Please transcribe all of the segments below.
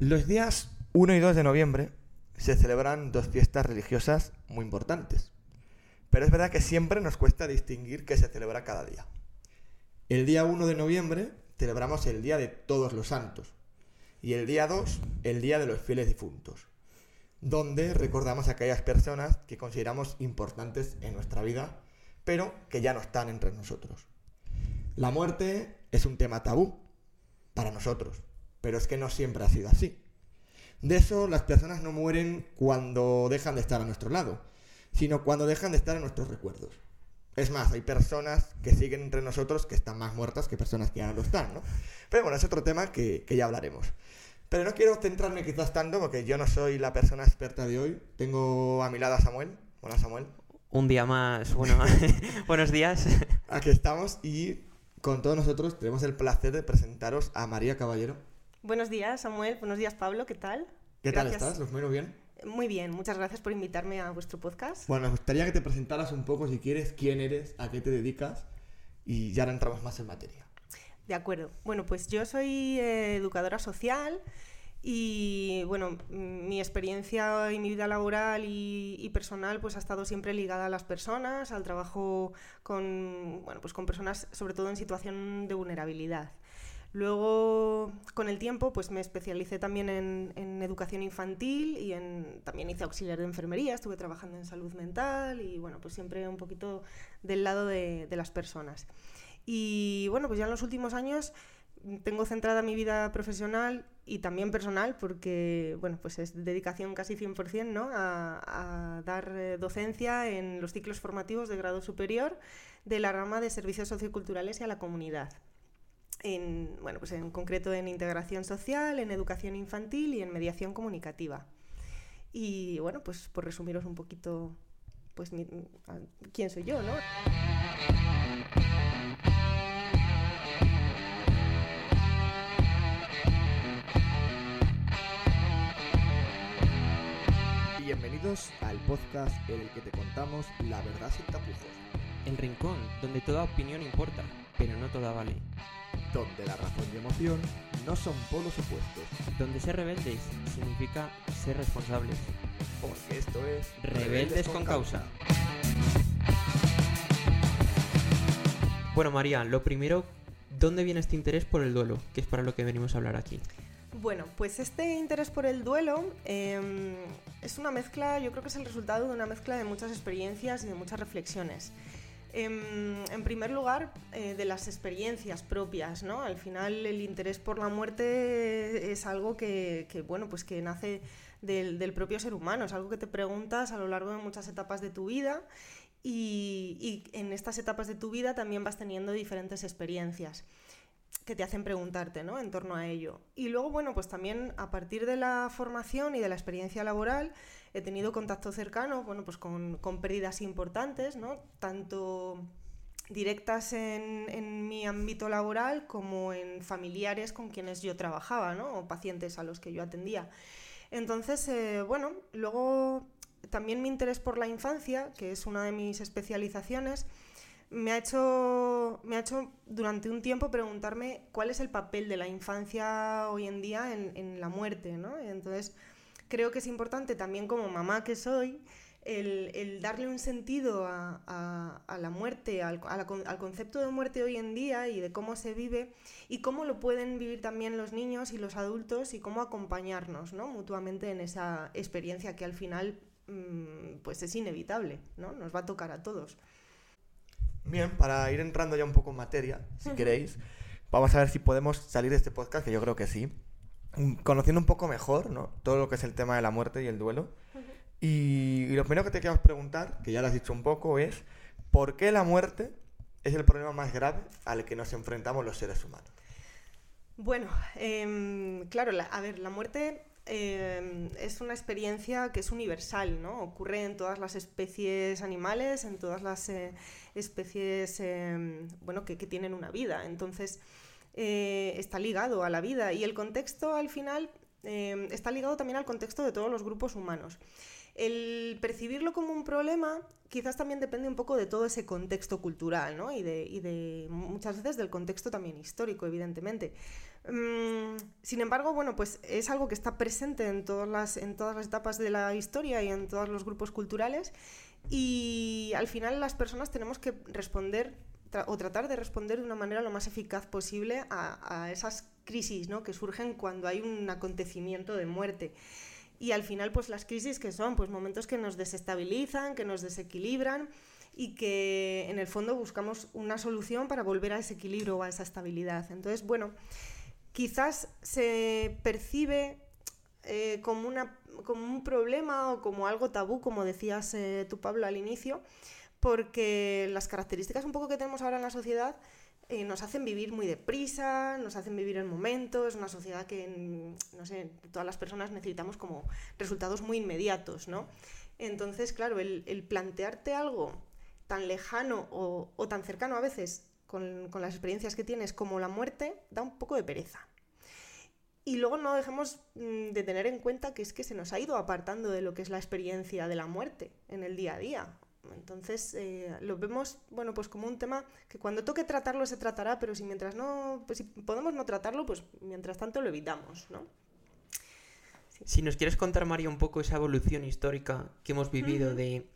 Los días 1 y 2 de noviembre se celebran dos fiestas religiosas muy importantes. Pero es verdad que siempre nos cuesta distinguir qué se celebra cada día. El día 1 de noviembre celebramos el Día de Todos los Santos y el día 2 el Día de los Fieles Difuntos, donde recordamos a aquellas personas que consideramos importantes en nuestra vida, pero que ya no están entre nosotros. La muerte es un tema tabú para nosotros, pero es que no siempre ha sido así. De eso las personas no mueren cuando dejan de estar a nuestro lado, sino cuando dejan de estar en nuestros recuerdos. Es más, hay personas que siguen entre nosotros que están más muertas que personas que ya no lo están, ¿no? Pero bueno, es otro tema que, que ya hablaremos. Pero no quiero centrarme quizás tanto porque yo no soy la persona experta de hoy. Tengo a mi lado a Samuel. Hola Samuel. Un día más, bueno, buenos días. Aquí estamos y con todos nosotros tenemos el placer de presentaros a María Caballero. Buenos días, Samuel. Buenos días, Pablo. ¿Qué tal? ¿Qué tal estás? ¿Los menos bien? Muy bien, muchas gracias por invitarme a vuestro podcast. Bueno, me gustaría que te presentaras un poco, si quieres, quién eres, a qué te dedicas y ya entramos más en materia. De acuerdo. Bueno, pues yo soy eh, educadora social y bueno, mi experiencia y mi vida laboral y, y, personal pues ha estado siempre ligada a las personas, al trabajo con, bueno, pues con personas sobre todo en situación de vulnerabilidad. Luego, con el tiempo, pues me especialicé también en, educación infantil y en, también hice auxiliar de enfermería, estuve trabajando en salud mental y bueno, pues siempre un poquito del lado de, las personas. Y bueno, pues ya en los últimos años tengo centrada mi vida profesional y también personal porque bueno, pues es dedicación casi 100% ¿no? a, a dar eh, docencia en los ciclos formativos de grado superior de la rama de servicios socioculturales y a la comunidad en, bueno, pues en concreto en integración social, en educación infantil y en mediación comunicativa. Y bueno, pues por resumiros un poquito, pues mi, quién soy yo, ¿no? Bienvenidos al podcast en el que te contamos la verdad sin tapujos. El rincón donde toda opinión importa, pero no toda vale donde la razón y emoción no son polos opuestos. Donde ser rebeldes significa ser responsables. Porque esto es Rebeldes, rebeldes con, con causa. causa. Bueno, María, lo primero, ¿dónde viene este interés por el duelo? Que es para lo que venimos a hablar aquí. Bueno, pues este interés por el duelo eh, es una mezcla, yo creo que es el resultado de una mezcla de muchas experiencias y de muchas reflexiones. En, en, primer lugar, eh, de las experiencias propias, ¿no? Al final el interés por la muerte es algo que, bueno, pues que nace del, propio ser humano, es algo que te preguntas a lo largo de muchas etapas de tu vida y en estas etapas de tu vida también vas teniendo diferentes experiencias que te hacen preguntarte ¿no? en torno a ello. Y luego, bueno, pues también a partir de la formación y de la experiencia laboral he tenido contacto cercano bueno, pues con, con pérdidas importantes, ¿no? tanto directas en, mi ámbito laboral como en familiares con quienes yo trabajaba ¿no? o pacientes a los que yo atendía. Entonces, eh, bueno, luego también mi interés por la infancia, que es una de mis especializaciones, me ha, hecho, me ha hecho durante un tiempo preguntarme cuál es el papel de la infancia hoy en día en, en la muerte, ¿no? Entonces, creo que es importante también como mamá que soy, el, el darle un sentido a, a, la muerte, al, al, concepto de muerte hoy en día y de cómo se vive y cómo lo pueden vivir también los niños y los adultos y cómo acompañarnos ¿no? mutuamente en esa experiencia que al final mmm, pues es inevitable, ¿no? nos va a tocar a todos. Bien, para ir entrando ya un poco en materia, si queréis, vamos a ver si podemos salir de este podcast, que yo creo que sí, conociendo un poco mejor ¿no? todo lo que es el tema de la muerte y el duelo. Y, y, lo primero que te queremos preguntar, que ya lo has dicho un poco, es ¿por qué la muerte es el problema más grave al que nos enfrentamos los seres humanos? Bueno, eh, claro, la, a ver, la muerte eh, es una experiencia que es universal. Ocurre en todas las especies animales, en todas las eh, especies eh, bueno, que, tienen una vida. Entonces, eh, está ligado a la vida y el contexto al final eh, está ligado también al contexto de todos los grupos humanos. El percibirlo como un problema quizás también depende un poco de todo ese contexto cultural y, y de muchas veces del contexto también histórico, evidentemente. Mm, sin embargo, bueno, pues es algo que está presente en todas, las, en todas las etapas de la historia y en todos los grupos culturales y al final las personas tenemos que responder o tratar de responder de una manera lo más eficaz posible a, esas crisis ¿no? que surgen cuando hay un acontecimiento de muerte. Y al final, pues las crisis que son, pues momentos que nos desestabilizan, que nos desequilibran y que en el fondo buscamos una solución para volver a ese equilibrio o a esa estabilidad. Entonces, bueno, quizás se percibe eh, como, una, como un problema o como algo tabú, como decías eh, tú, Pablo, al inicio, porque las características un poco que tenemos ahora en la sociedad eh, nos hacen vivir muy deprisa, nos hacen vivir en momentos, es una sociedad que, no sé, todas las personas necesitamos como resultados muy inmediatos, ¿no? Entonces, claro, el, plantearte algo tan lejano o, tan cercano a veces con, con, las experiencias que tienes como la muerte da un poco de pereza. Y luego no dejemos mm, de tener en cuenta que es que se nos ha ido apartando de lo que es la experiencia de la muerte en el día a día. Entonces eh, lo vemos, bueno, pues como un tema que cuando toque tratarlo se tratará, pero si mientras no, pues si podemos no tratarlo, pues mientras tanto lo evitamos, ¿no? Si nos quieres contar, María, un poco esa evolución histórica que hemos vivido de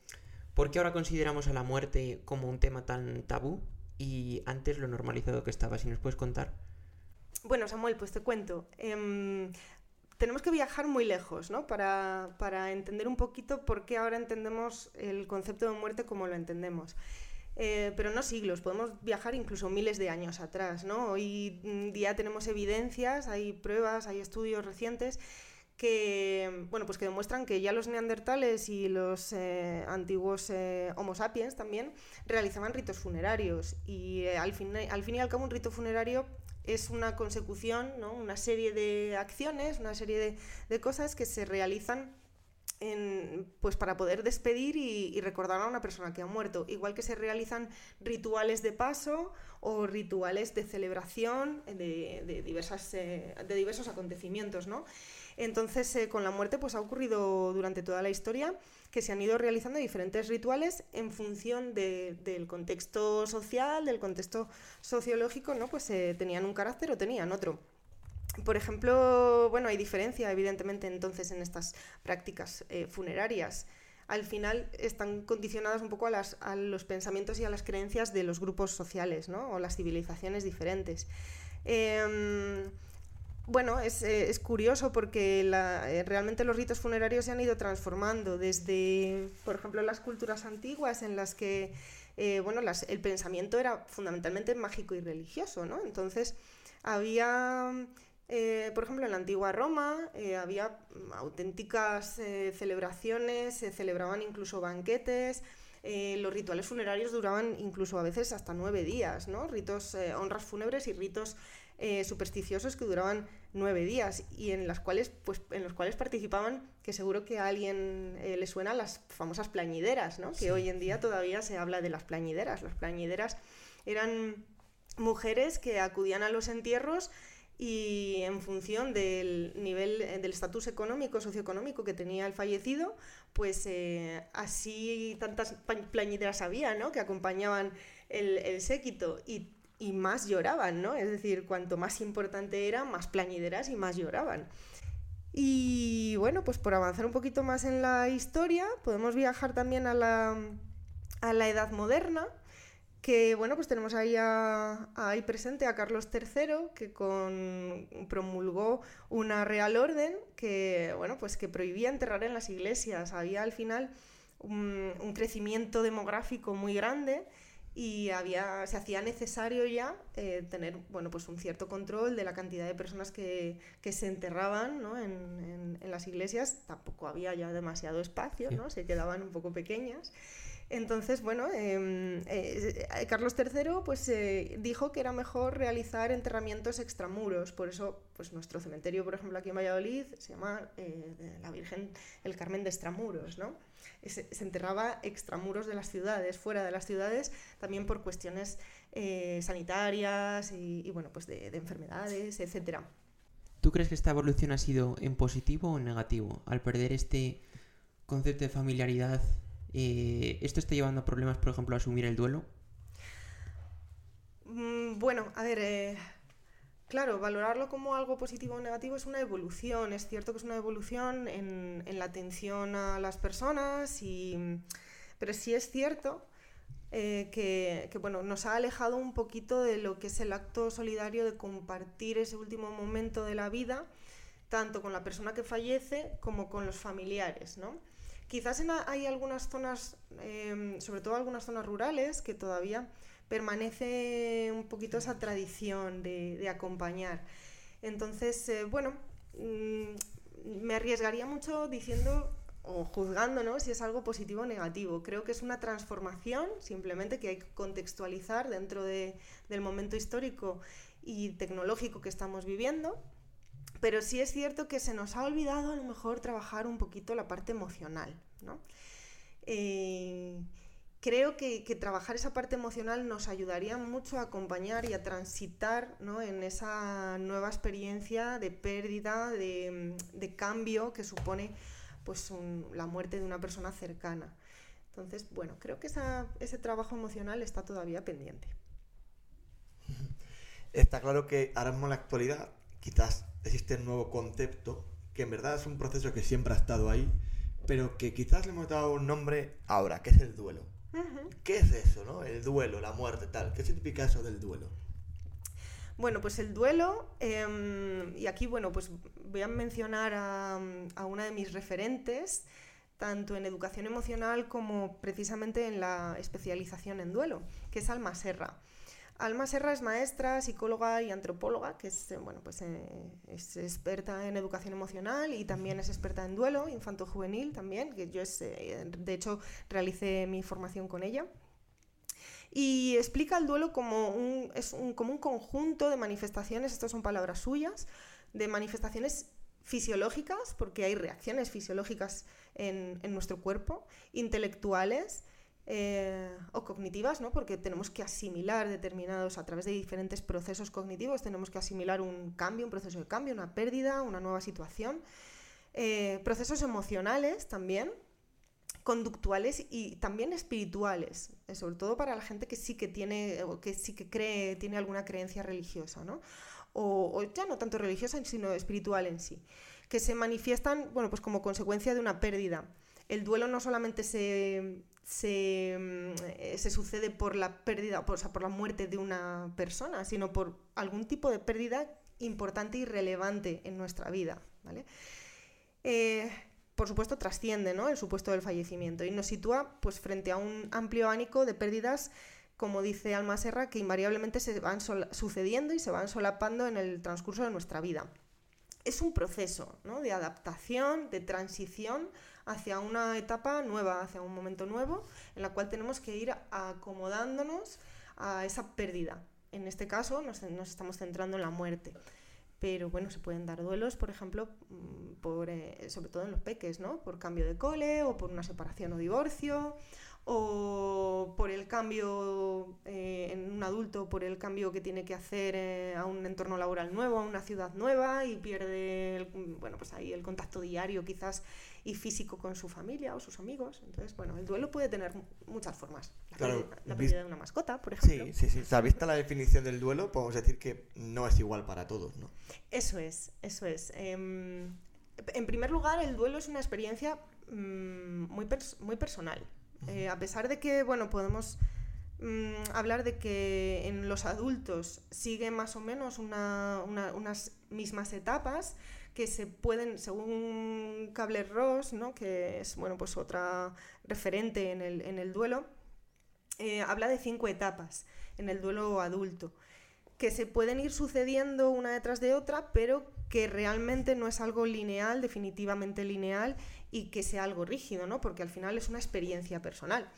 por qué ahora consideramos a la muerte como un tema tan tabú y antes lo normalizado que estaba, si nos puedes contar. Bueno, Samuel, pues te cuento. Em, tenemos que viajar muy lejos, ¿no? Para, para, entender un poquito por qué ahora entendemos el concepto de muerte como lo entendemos. Eh, pero no siglos, podemos viajar incluso miles de años atrás, ¿no? Hoy día tenemos evidencias, hay pruebas, hay estudios recientes que, bueno, pues que demuestran que ya los neandertales y los eh, antiguos eh, Homo sapiens también realizaban ritos funerarios y al, fin, al fin y al cabo un rito funerario es una consecución, ¿no? una serie de acciones, una serie de, cosas que se realizan pues para poder despedir y, recordar a una persona que ha muerto. Igual que se realizan rituales de paso o rituales de celebración de, diversas, eh, de diversos acontecimientos. ¿no? Entonces, eh, con la muerte pues, ha ocurrido durante toda la historia que se han ido realizando diferentes rituales en función del contexto social, del contexto sociológico, ¿no? Pues eh, tenían un carácter o tenían otro. Por ejemplo, bueno, hay diferencia, evidentemente, entonces en estas prácticas eh, funerarias. Al final están condicionadas un poco a, los pensamientos y a las creencias de los grupos sociales, ¿no? O las civilizaciones diferentes. Em, bueno, es, eh, es, curioso porque eh, realmente los ritos funerarios se han ido transformando desde, por ejemplo, las culturas antiguas en las que eh, bueno, las, el pensamiento era fundamentalmente mágico y religioso, ¿no? Entonces había, por ejemplo, en la antigua Roma había auténticas celebraciones, se celebraban incluso banquetes, los rituales funerarios duraban incluso a veces hasta nueve días, ¿no? Ritos, honras fúnebres y ritos eh, supersticiosos que duraban nueve días y en, las cuales, pues, en los cuales participaban, que seguro que a alguien eh, le suenan las famosas plañideras, ¿no? que hoy en día todavía se habla de las plañideras. Las plañideras eran mujeres que acudían a los entierros y en función del nivel eh, del estatus económico, socioeconómico que tenía el fallecido, pues así tantas plañideras había, ¿no? Que acompañaban el, el séquito y y más lloraban, ¿no? Es decir, cuanto más importante era, más plañideras y más lloraban. Y bueno, pues por avanzar un poquito más en la historia, podemos viajar también a la, a la Edad Moderna, que bueno, pues tenemos ahí, ahí presente a Carlos III, que con, promulgó una real orden que, bueno, pues que prohibía enterrar en las iglesias. Había al final un crecimiento demográfico muy grande y había, se hacía necesario ya eh, tener bueno, pues un cierto control de la cantidad de personas que, que se enterraban ¿no? en, en, las iglesias. Tampoco había ya demasiado espacio, ¿no? se quedaban un poco pequeñas. Entonces, bueno, em, eh, Carlos III pues, eh, dijo que era mejor realizar enterramientos extramuros. Por eso, pues nuestro cementerio, por ejemplo, aquí en Valladolid, se llama la Virgen el Carmen de Extramuros, ¿no? se, enterraba extramuros de las ciudades, fuera de las ciudades, también por cuestiones eh, sanitarias y, bueno, pues de, enfermedades, etcétera. ¿Tú crees que esta evolución ha sido en positivo o en negativo? Al perder este concepto de familiaridad, eh, ¿esto está llevando a problemas, por ejemplo, a asumir el duelo? Mm, bueno, a ver, eh, claro, valorarlo como algo positivo o negativo es una evolución. Es cierto que es una evolución en, la atención a las personas, y, pero sí es cierto eh, que, bueno, nos ha alejado un poquito de lo que es el acto solidario de compartir ese último momento de la vida, tanto con la persona que fallece como con los familiares. ¿no? Quizás hay algunas zonas, em, sobre todo algunas zonas rurales, que todavía permanece un poquito esa tradición de, acompañar. Entonces, eh, bueno, mm, me arriesgaría mucho diciendo o juzgando si es algo positivo o negativo. Creo que es una transformación simplemente que hay que contextualizar dentro del momento histórico y tecnológico que estamos viviendo. Pero sí es cierto que se nos ha olvidado a lo mejor trabajar un poquito la parte emocional. ¿no? Eh, creo que, trabajar esa parte emocional nos ayudaría mucho a acompañar y a transitar en esa nueva experiencia de pérdida, de, cambio que supone pues, la muerte de una persona cercana. Entonces, bueno, creo que ese trabajo emocional está todavía pendiente. Está claro que ahora mismo en la actualidad quizás existe un nuevo concepto que en verdad es un proceso que siempre ha estado ahí, pero que quizás le hemos dado un nombre ahora, que es el duelo. ¿Qué es eso, no? El duelo, la muerte, tal. ¿Qué significa eso del duelo? Bueno, pues el duelo, em, y aquí, bueno, pues voy a mencionar a, a, una de mis referentes, tanto en educación emocional como precisamente en la especialización en duelo, que es Alma Serra. Alma Serra es maestra, psicóloga y antropóloga, que es, eh, bueno, pues, eh, es experta en educación emocional y también es experta en duelo infanto-juvenil también, que yo eh, de hecho realicé mi formación con ella. Y explica el duelo como un, es un, como un conjunto de manifestaciones, estas son palabras suyas, de manifestaciones fisiológicas, porque hay reacciones fisiológicas en, en nuestro cuerpo, intelectuales, eh, o cognitivas, ¿no? porque tenemos que asimilar determinados, a través de diferentes procesos cognitivos, tenemos que asimilar un cambio, un proceso de cambio, una pérdida, una nueva situación. Eh, procesos emocionales también, conductuales y también espirituales, eh, sobre todo para la gente que sí que tiene, o que sí que cree, tiene alguna creencia religiosa, ¿no? O, o, ya no tanto religiosa, sino espiritual en sí, que se manifiestan, bueno, pues como consecuencia de una pérdida. El duelo no solamente se, Mm, eh, se, sucede por la pérdida, o sea, por la muerte de una persona, sino por algún tipo de pérdida importante y relevante en nuestra vida. ¿vale? Eh, por supuesto, trasciende ¿no? el supuesto del fallecimiento y nos sitúa pues, frente a un amplio abanico de pérdidas, como dice Alma Serra, que invariablemente se van sucediendo y se van solapando en el transcurso de nuestra vida. Es un proceso ¿no? de adaptación, de transición hacia una etapa nueva, hacia un momento nuevo, en la cual tenemos que ir acomodándonos a esa pérdida. En este caso nos, estamos centrando en la muerte. Pero bueno, se pueden dar duelos, por ejemplo, mm, eh, sobre todo en los peques, ¿no? Por cambio de cole o por una separación o divorcio o por el cambio eh, en un adulto, por el cambio que tiene que hacer eh, a un entorno laboral nuevo, a una ciudad nueva y pierde el, bueno, pues ahí el contacto diario quizás y físico con su familia o sus amigos. Entonces, bueno, el duelo puede tener muchas formas. La, pérdida, de una mascota, por ejemplo. Sí, sí, sí. O sea, vista la definición del duelo, podemos decir que no es igual para todos, ¿no? Eso es, eso es. Em, en primer lugar, el duelo es una experiencia mm, muy, muy personal. Eh, a pesar de que, bueno, podemos mm, hablar de que en los adultos sigue más o menos unas mismas etapas que se pueden, según Cable Ross, ¿no? que es bueno, pues otra referente en el, duelo, eh, habla de cinco etapas en el duelo adulto que se pueden ir sucediendo una detrás de otra, pero que realmente no es algo lineal, definitivamente lineal, y que sea algo rígido, ¿no? Porque al final es una experiencia personal.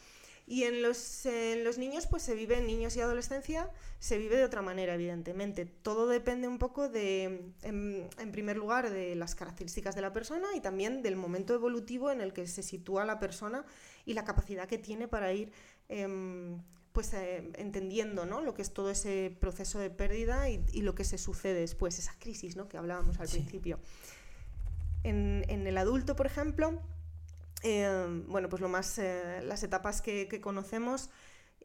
Y en los, los niños, pues se vive, en niños y adolescencia, se vive de otra manera, evidentemente. Todo depende un poco de, en, primer lugar, de las características de la persona y también del momento evolutivo en el que se sitúa la persona y la capacidad que tiene para ir em, pues eh, entendiendo ¿no? lo que es todo ese proceso de pérdida y, lo que se sucede después, esa crisis ¿no? que hablábamos al principio. En, el adulto, por ejemplo, eh, bueno, pues lo más, eh, las etapas que, conocemos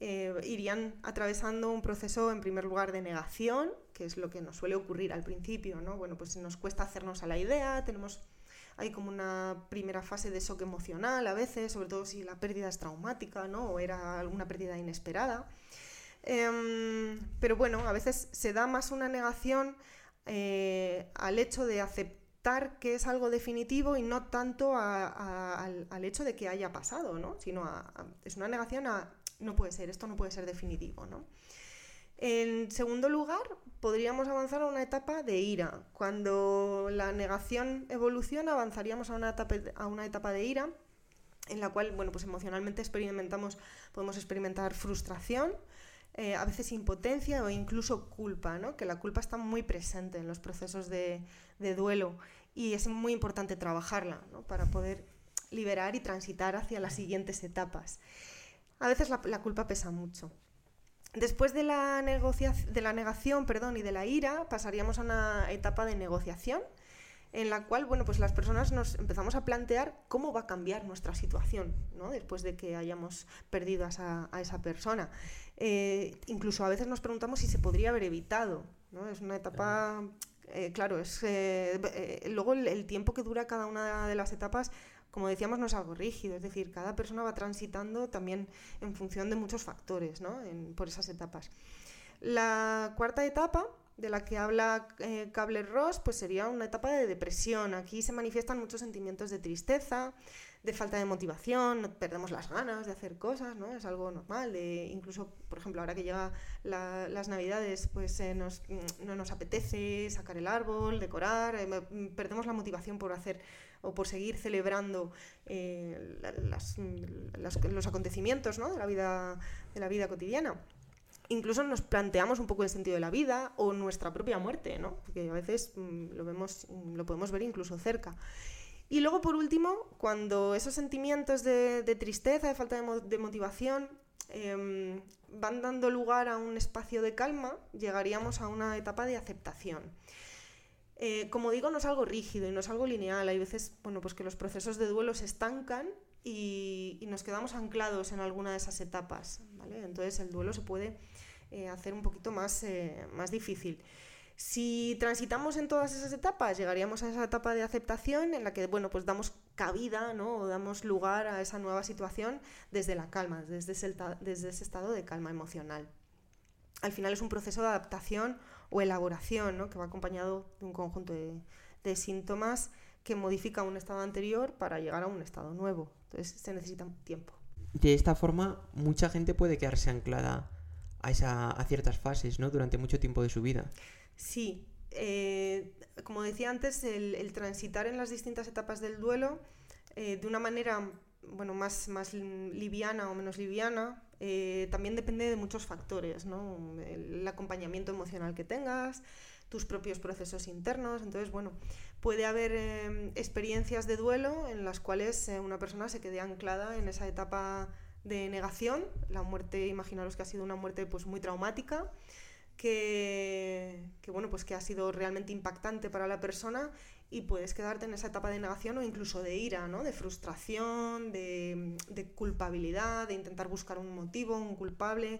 irían atravesando un proceso, en primer lugar, de negación, que es lo que nos suele ocurrir al principio, ¿no? Bueno, pues nos cuesta hacernos a la idea, tenemos hay como una primera fase de shock emocional a veces, sobre todo si la pérdida es traumática, ¿no? O era alguna pérdida inesperada. Em, pero bueno, a veces se da más una negación eh, al hecho de aceptar que es algo definitivo y no tanto al, hecho de que haya pasado, ¿no? Sino es una negación a no puede ser, esto no puede ser definitivo, ¿no? En segundo lugar, podríamos avanzar a una etapa de ira. Cuando la negación evoluciona, avanzaríamos a una etapa, a una etapa de ira en la cual, bueno, pues emocionalmente experimentamos, podemos experimentar frustración, eh, a veces impotencia o incluso culpa, ¿no? que la culpa está muy presente en los procesos de, duelo y es muy importante trabajarla para poder liberar y transitar hacia las siguientes etapas. A veces la culpa pesa mucho. Después de la, de la negación perdón, y de la ira, pasaríamos a una etapa de negociación en la cual bueno, pues las personas nos empezamos a plantear cómo va a cambiar nuestra situación ¿no? después de que hayamos perdido a esa, persona. Eh, incluso a veces nos preguntamos si se podría haber evitado. ¿no? Es una etapa, eh, claro, es, eh, luego el, tiempo que dura cada una de las etapas como decíamos, no es algo rígido, es decir, cada persona va transitando también en función de muchos factores, ¿no? por esas etapas. La cuarta etapa de la que habla eh, Kabler-Ross, pues sería una etapa de depresión. Aquí se manifiestan muchos sentimientos de tristeza, de falta de motivación, perdemos las ganas de hacer cosas, ¿no? Es algo normal, de incluso, por ejemplo, ahora que llega las navidades, pues eh, mm, no nos apetece sacar el árbol, decorar, eh, mm, perdemos la motivación por hacer o por seguir celebrando eh, los acontecimientos de, la vida, de la vida cotidiana. Incluso nos planteamos un poco el sentido de la vida o nuestra propia muerte, ¿no? porque a veces mm, lo, vemos, mm, lo podemos ver incluso cerca. Y luego, por último, cuando esos sentimientos de, tristeza, de falta de, motivación, em, van dando lugar a un espacio de calma, llegaríamos a una etapa de aceptación. Eh, como digo, no es algo rígido y no es algo lineal. Hay veces bueno, pues que los procesos de duelo se estancan y, nos quedamos anclados en alguna de esas etapas. Entonces el duelo se puede eh, hacer un poquito más, eh, más difícil. Si transitamos en todas esas etapas, llegaríamos a esa etapa de aceptación en la que bueno, pues damos cabida ¿no? o damos lugar a esa nueva situación desde la calma, desde desde ese estado de calma emocional. Al final es un proceso de adaptación o elaboración, ¿no? que va acompañado de un conjunto de, síntomas que modifica un estado anterior para llegar a un estado nuevo. Entonces se necesita tiempo. De esta forma, mucha gente puede quedarse anclada a, esa, a ciertas fases ¿no? durante mucho tiempo de su vida. Sí. Eh, como decía antes, el, transitar en las distintas etapas del duelo eh, de una manera bueno, más, más liviana o menos liviana, eh, también depende de muchos factores, ¿no? El acompañamiento emocional que tengas, tus propios procesos internos. Entonces, bueno, puede haber experiencias de duelo en las cuales una persona se quede anclada en esa etapa de negación. La muerte, imaginaros que ha sido una muerte pues, muy traumática. Que, que, bueno, pues que ha sido realmente impactante para la persona y puedes quedarte en esa etapa de negación o incluso de ira, ¿no? de frustración, de, culpabilidad, de intentar buscar un motivo, un culpable.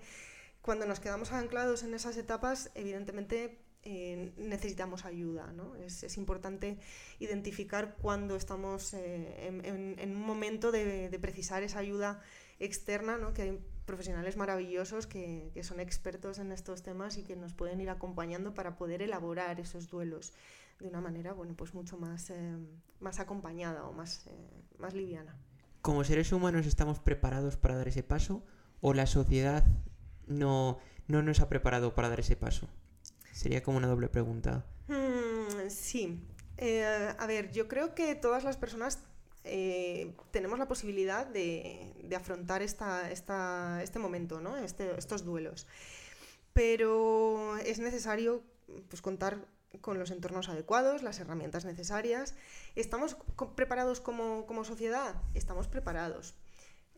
Cuando nos quedamos anclados en esas etapas, evidentemente eh, necesitamos ayuda. ¿no? Es, importante identificar cuando estamos eh, en, un momento de, precisar esa ayuda externa, ¿no? que hay profesionales maravillosos que, que son expertos en estos temas y que nos pueden ir acompañando para poder elaborar esos duelos de una manera, bueno, pues mucho más, eh, más acompañada o más, eh, más liviana. ¿Como seres humanos estamos preparados para dar ese paso o la sociedad no, no nos ha preparado para dar ese paso? Sería como una doble pregunta. Mm, sí. Eh, a ver, yo creo que todas las personas tenemos la posibilidad de, afrontar este momento. Este, estos duelos. Pero es necesario pues, contar con los entornos adecuados, las herramientas necesarias. ¿Estamos preparados como, sociedad? Estamos preparados.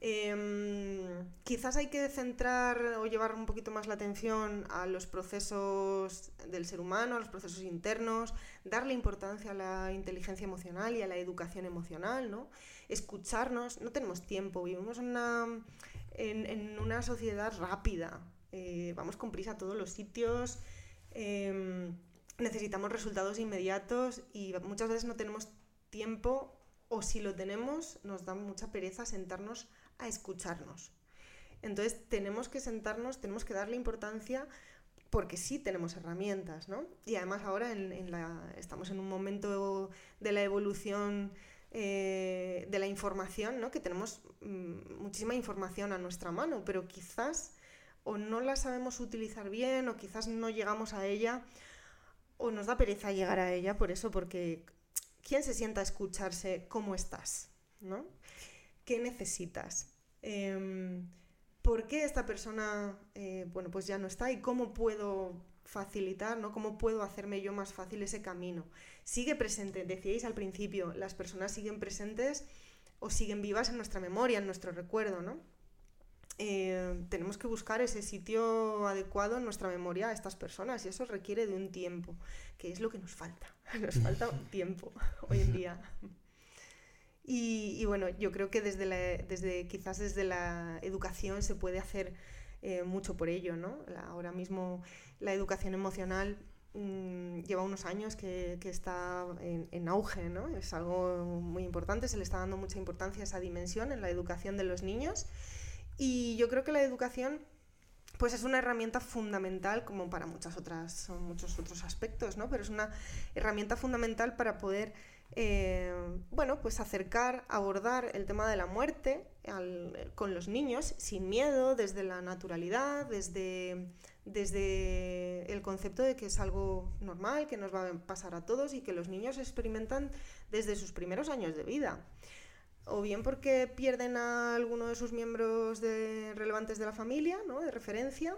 Em, quizás hay que centrar o llevar un poquito más la atención a los procesos del ser humano, a los procesos internos, darle importancia a la inteligencia emocional y a la educación emocional, ¿no? Escucharnos, no tenemos tiempo, vivimos en una, en, una sociedad rápida, eh, vamos con prisa a todos los sitios, em, necesitamos resultados inmediatos y muchas veces no tenemos tiempo o si lo tenemos nos da mucha pereza sentarnos a escucharnos. Entonces tenemos que sentarnos, tenemos que darle importancia porque sí tenemos herramientas, ¿no? Y además ahora estamos en un momento de la evolución eh, de la información, ¿no? Que tenemos mm, muchísima información a nuestra mano, pero quizás o no la sabemos utilizar bien o quizás no llegamos a ella o nos da pereza llegar a ella por eso, porque ¿quién se sienta a escucharse cómo estás? ¿no? ¿Qué necesitas? Em, ¿Por qué esta persona eh, bueno, pues ya no está y cómo puedo facilitar, ¿no? ¿Cómo puedo hacerme yo más fácil ese camino? Sigue presente, decíais al principio, las personas siguen presentes o siguen vivas en nuestra memoria, en nuestro recuerdo, ¿no? Eh, tenemos que buscar ese sitio adecuado en nuestra memoria a estas personas y eso requiere de un tiempo, que es lo que nos falta. Nos falta tiempo hoy en día. Y, bueno, yo creo que desde, desde quizás desde la educación se puede hacer eh, mucho por ello, ¿no? ahora mismo la educación emocional mm, lleva unos años que, que está en, en, auge, ¿no? Es algo muy importante, se le está dando mucha importancia a esa dimensión en la educación de los niños y yo creo que la educación pues es una herramienta fundamental como para muchas otras, muchos otros aspectos, ¿no? Pero es una herramienta fundamental para poder, eh, bueno, pues acercar, abordar el tema de la muerte con los niños sin miedo, desde la naturalidad, desde, desde el concepto de que es algo normal, que nos va a pasar a todos y que los niños experimentan desde sus primeros años de vida o bien porque pierden a alguno de sus miembros relevantes de la familia, ¿no? de referencia.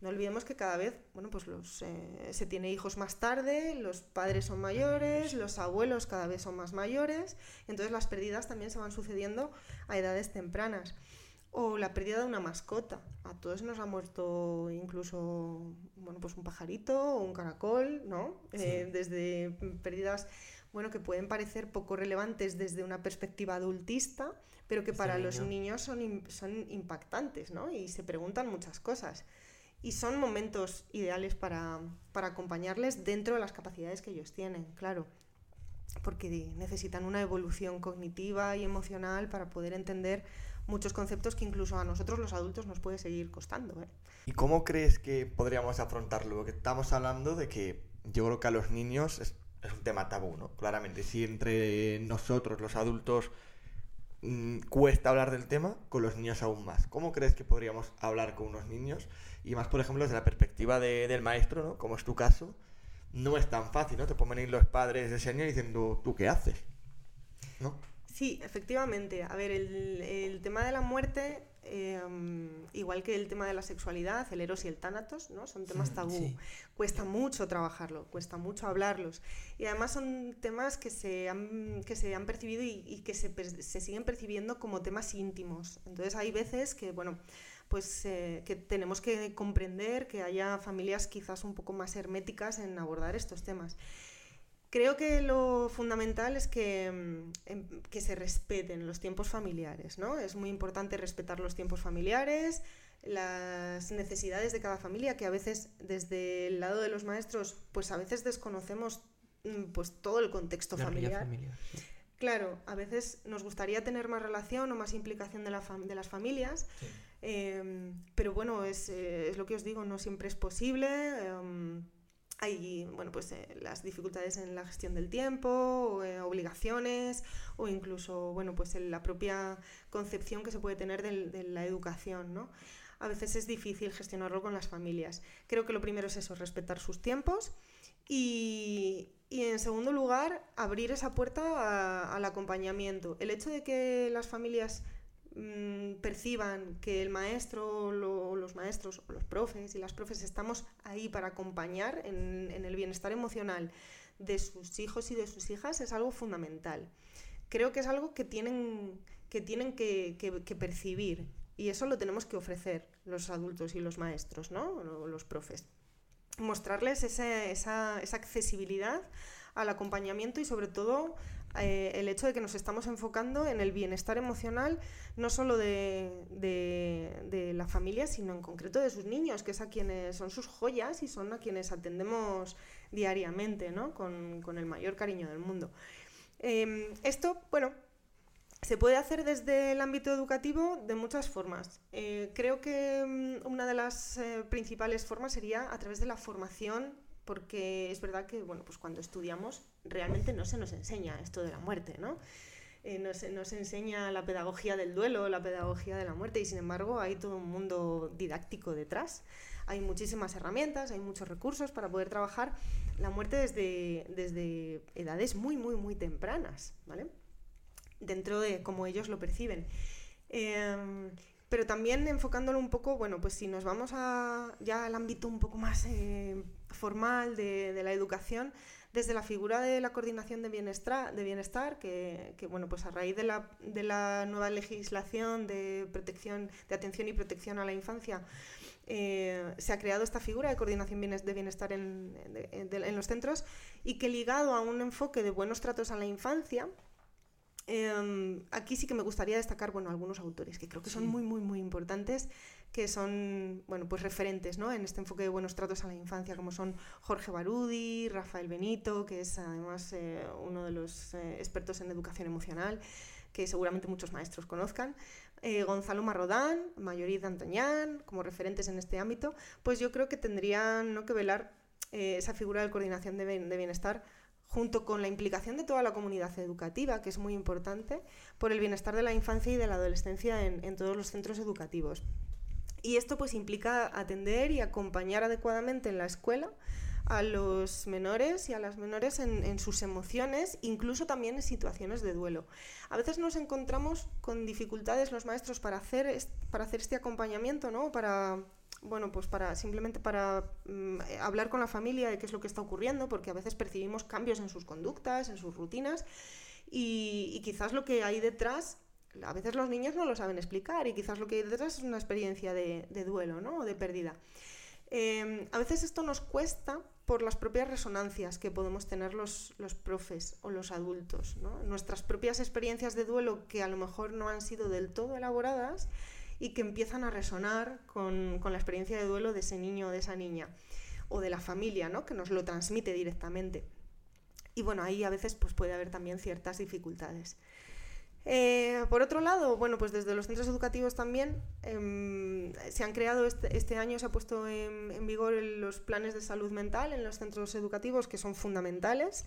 No olvidemos que cada vez bueno, pues los, eh, se tiene hijos más tarde, los padres son mayores, los abuelos cada vez son más mayores, entonces las pérdidas también se van sucediendo a edades tempranas. O la pérdida de una mascota. A todos nos ha muerto incluso bueno, pues un pajarito o un caracol, ¿no? Eh, desde pérdidas bueno, que pueden parecer poco relevantes desde una perspectiva adultista, pero que para los niños son, son impactantes, ¿no? Y se preguntan muchas cosas. Y son momentos ideales para, para acompañarles dentro de las capacidades que ellos tienen, claro porque necesitan una evolución cognitiva y emocional para poder entender muchos conceptos que incluso a nosotros los adultos nos puede seguir costando. ¿eh? ¿Y cómo crees que podríamos afrontarlo? Porque estamos hablando de que yo creo que a los niños es un tema tabú, ¿no? Claramente, si entre nosotros, los adultos, mm, cuesta hablar del tema, con los niños aún más. ¿Cómo crees que podríamos hablar con unos niños? Y más, por ejemplo, desde la perspectiva del maestro, ¿no? Como es tu caso, no es tan fácil, ¿no? Te pueden venir los padres de ese año diciendo, ¿tú qué haces? ¿No? Sí, efectivamente. A ver, el, el tema de la muerte Em, igual que el tema de la sexualidad, el eros y el tánatos, ¿no? Son temas mm, tabú. Cuesta mucho trabajarlo, cuesta mucho hablarlos. Y además son temas que se han, que se han percibido y, que se, se, siguen percibiendo como temas íntimos. Entonces hay veces que, bueno, pues eh, que tenemos que comprender que haya familias quizás un poco más herméticas en abordar estos temas. Creo que lo fundamental es que, mm, em, que, se respeten los tiempos familiares, ¿no? Es muy importante respetar los tiempos familiares, las necesidades de cada familia, que a veces desde el lado de los maestros, pues a veces desconocemos mm, pues todo el contexto familiar. Claro, a veces nos gustaría tener más relación o más implicación de, la de las familias, em, pero bueno, es, eh, es, lo que os digo, no siempre es posible. Em, hay bueno, pues, eh, las dificultades en la gestión del tiempo, eh, obligaciones o incluso bueno, pues, la propia concepción que se puede tener de, la educación. ¿no? A veces es difícil gestionarlo con las familias. Creo que lo primero es eso, respetar sus tiempos y, y en segundo lugar, abrir esa puerta al acompañamiento. El hecho de que las familias Mm, perciban que el maestro o los maestros los profes y las profes estamos ahí para acompañar en, el bienestar emocional de sus hijos y de sus hijas es algo fundamental. Creo que es algo que tienen que, percibir y eso lo tenemos que ofrecer los adultos y los maestros, ¿no? los profes. Mostrarles esa accesibilidad al acompañamiento y sobre todo eh, el hecho de que nos estamos enfocando en el bienestar emocional no solo de, de, la familia, sino en concreto de sus niños, que es a quienes son sus joyas y son a quienes atendemos diariamente, ¿no? con, con el mayor cariño del mundo. Em, esto, bueno, se puede hacer desde el ámbito educativo de muchas formas. Eh, creo que mm, una de las eh, principales formas sería a través de la formación, porque es verdad que bueno, pues cuando estudiamos realmente no se nos enseña esto de la muerte, ¿no? Eh, no, se, nos enseña la pedagogía del duelo, la pedagogía de la muerte, y sin embargo hay todo un mundo didáctico detrás. Hay muchísimas herramientas, hay muchos recursos para poder trabajar la muerte desde, desde edades muy, muy, muy tempranas, ¿vale? Dentro de cómo ellos lo perciben. Em, pero también enfocándolo un poco, bueno, pues si nos vamos a, ya al ámbito un poco más eh, formal de, la educación, desde la figura de la coordinación de bienestar, de bienestar que, bueno, pues a raíz de la, de la nueva legislación de protección, de atención y protección a la infancia, eh, se ha creado esta figura de coordinación de bienestar en, los centros y que ligado a un enfoque de buenos tratos a la infancia, em, aquí sí que me gustaría destacar bueno, algunos autores que creo que son muy, muy, muy importantes, que son bueno, pues referentes ¿no? en este enfoque de buenos tratos a la infancia, como son Jorge Barudi, Rafael Benito, que es además eh, uno de los eh, expertos en educación emocional, que seguramente muchos maestros conozcan. Eh, Gonzalo Marrodán, Mayorí Antoñán, como referentes en este ámbito, pues yo creo que tendrían ¿no? que velar eh, esa figura de coordinación de, bienestar junto con la implicación de toda la comunidad educativa, que es muy importante, por el bienestar de la infancia y de la adolescencia en, en todos los centros educativos. Y esto pues implica atender y acompañar adecuadamente en la escuela a los menores y a las menores en, sus emociones, incluso también en situaciones de duelo. A veces nos encontramos con dificultades los maestros para hacer, para hacer este acompañamiento, ¿no? Para, bueno, pues para simplemente para mm, hablar con la familia de qué es lo que está ocurriendo, porque a veces percibimos cambios en sus conductas, en sus rutinas, y, quizás lo que hay detrás a veces los niños no lo saben explicar y quizás lo que hay detrás es una experiencia de, duelo ¿no? o de pérdida. Em, a veces esto nos cuesta por las propias resonancias que podemos tener los, los profes o los adultos, nuestras propias experiencias de duelo que a lo mejor no han sido del todo elaboradas y que empiezan a resonar con, con la experiencia de duelo de ese niño o de esa niña o de la familia, ¿no? que nos lo transmite directamente. Y bueno, ahí a veces pues, puede haber también ciertas dificultades. Eh, por otro lado, bueno, pues desde los centros educativos también em, se han creado, este, este, año se ha puesto en, vigor los planes de salud mental en los centros educativos que son fundamentales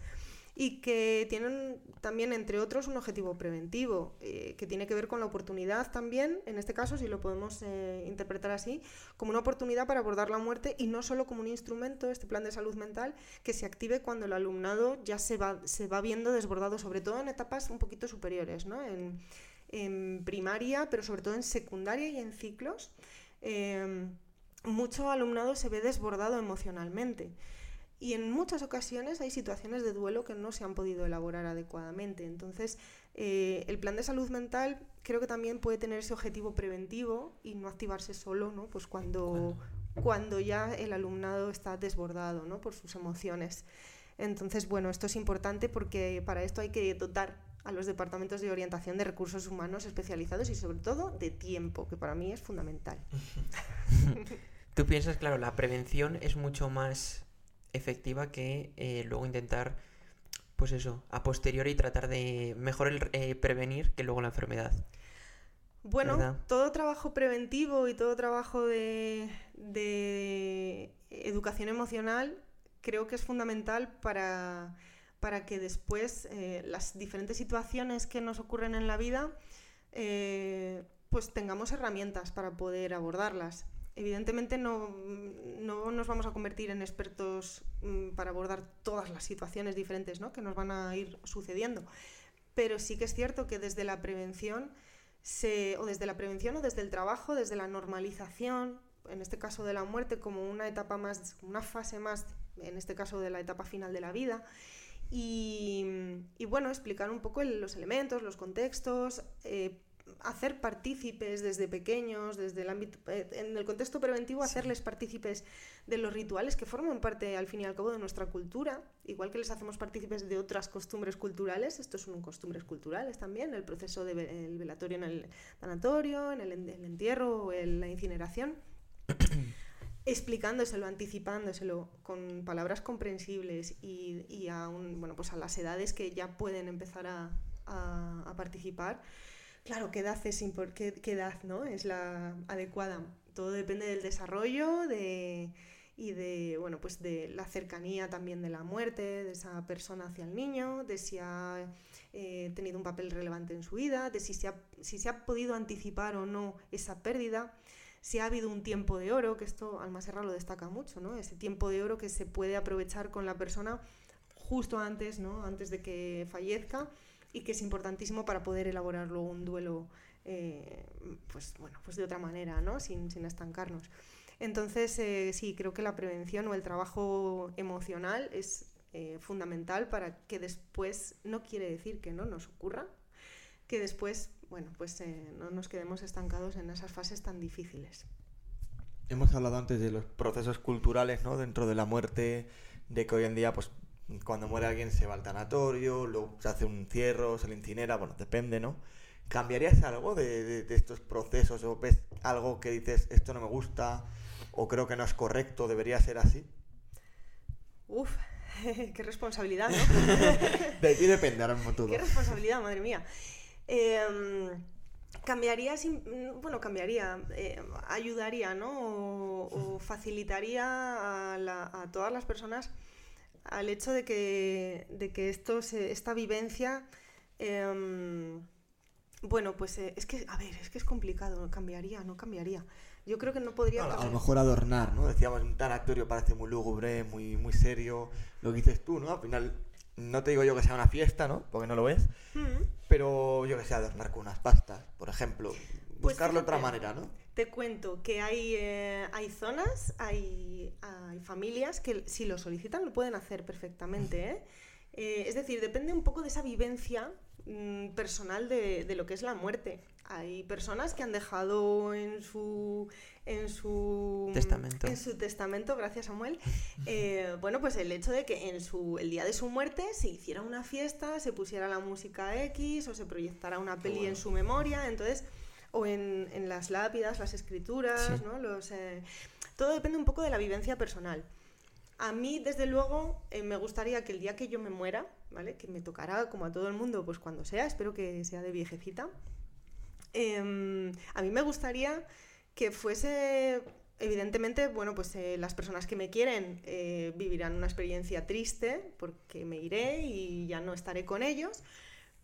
y que tienen también, entre otros, un objetivo preventivo, eh, que tiene que ver con la oportunidad también, en este caso, si lo podemos eh, interpretar así, como una oportunidad para abordar la muerte y no solo como un instrumento, este plan de salud mental, que se active cuando el alumnado ya se va, se va viendo desbordado, sobre todo en etapas un poquito superiores, ¿no? en, en primaria, pero sobre todo en secundaria y en ciclos. Eh, mucho alumnado se ve desbordado emocionalmente. Y en muchas ocasiones hay situaciones de duelo que no se han podido elaborar adecuadamente. Entonces, eh, el plan de salud mental creo que también puede tener ese objetivo preventivo y no activarse solo, ¿no? Pues cuando, cuando ya el alumnado está desbordado, ¿no? Por sus emociones. Entonces, bueno, esto es importante porque para esto hay que dotar a los departamentos de orientación de recursos humanos especializados y sobre todo de tiempo, que para mí es fundamental. Tú piensas, claro, la prevención es mucho más efectiva que eh, luego intentar, pues eso, a posteriori tratar de mejor eh, prevenir que luego la enfermedad. Bueno, todo trabajo preventivo y todo trabajo de, educación emocional creo que es fundamental para, para que después eh, las diferentes situaciones que nos ocurren en la vida pues tengamos herramientas para poder abordarlas evidentemente no, nos vamos a convertir en expertos mm, para abordar todas las situaciones diferentes que nos van a ir sucediendo. Pero sí que es cierto que desde la prevención, o desde la prevención o desde el trabajo, desde la normalización, en este caso de la muerte, como una etapa más, una fase más, en este caso de la etapa final de la vida, y, bueno, explicar un poco los elementos, los contextos, eh, hacer partícipes desde pequeños, desde el ámbito, eh, en el contexto preventivo, hacerles partícipes de los rituales que forman parte, al fin y al cabo, de nuestra cultura, igual que les hacemos partícipes de otras costumbres culturales, estos son costumbres culturales también, el proceso del velatorio en el tanatorio, en el, entierro o en la incineración. explicándoselo, anticipándoselo con palabras comprensibles y, a, bueno, pues a las edades que ya pueden empezar a, a, participar. Claro, ¿qué edad, es qué, qué edad ¿no? es la adecuada? Todo depende del desarrollo de, y de, bueno, pues de la cercanía también de la muerte de esa persona hacia el niño, de si ha eh, tenido un papel relevante en su vida, de si se, ha, si se ha podido anticipar o no esa pérdida si ha habido un tiempo de oro, que esto Almaserra lo destaca mucho, ¿no? Ese tiempo de oro que se puede aprovechar con la persona justo antes, ¿no? Antes de que fallezca y que es importantísimo para poder elaborar luego un duelo, eh, pues bueno, pues de otra manera, ¿no? Sin, estancarnos. Entonces, eh, sí, creo que la prevención o el trabajo emocional es eh, fundamental para que después, no quiere decir que no nos ocurra, que después bueno, pues no nos quedemos estancados en esas fases tan difíciles. Hemos hablado antes de los procesos culturales, ¿no? Dentro de la muerte, de que hoy en día, pues, cuando muere alguien se va al tanatorio, luego se hace un cierro, se le incinera, bueno, depende, ¿no? ¿Cambiarías algo de, estos procesos o ves algo que dices, esto no me gusta o creo que no es correcto, debería ser así? Uf, qué responsabilidad, ¿no? de ti depende ahora mismo todo. Qué responsabilidad, madre mía. Em, cambiaría, bueno, cambiaría, eh, ayudaría, ¿no? O, facilitaría a, todas las personas al hecho de que, de que esto esta vivencia, em, bueno, pues eh, es que, a ver, es que es complicado, cambiaría, no cambiaría. Yo creo que no podría... a lo mejor adornar, ¿no? Decíamos, un tanatorio parece muy lúgubre, muy, muy serio, lo que dices tú, ¿no? Al final no te digo yo que sea una fiesta, ¿no? Porque no lo ves. Mm. Pero yo que sé, adornar con unas pastas, por ejemplo. Pues buscarlo de otra manera, ¿no? Te cuento que hay, eh, hay zonas, hay, hay, familias que si lo solicitan lo pueden hacer perfectamente. ¿eh? Eh, es decir, depende un poco de esa vivencia mm, personal de, de, lo que es la muerte. Hay personas que han dejado en su en su testamento, en su testamento gracias Samuel, eh, bueno, pues el hecho de que en su, el día de su muerte se hiciera una fiesta, se pusiera la música X o se proyectara una peli en su memoria, entonces, o en, en las lápidas, las escrituras, ¿no? Los, eh, todo depende un poco de la vivencia personal. A mí, desde luego, eh, me gustaría que el día que yo me muera, ¿vale? Que me tocará, como a todo el mundo, pues cuando sea, espero que sea de viejecita. Em, a mí me gustaría que fuese evidentemente, bueno, pues eh, las personas que me quieren eh, vivirán una experiencia triste porque me iré y ya no estaré con ellos.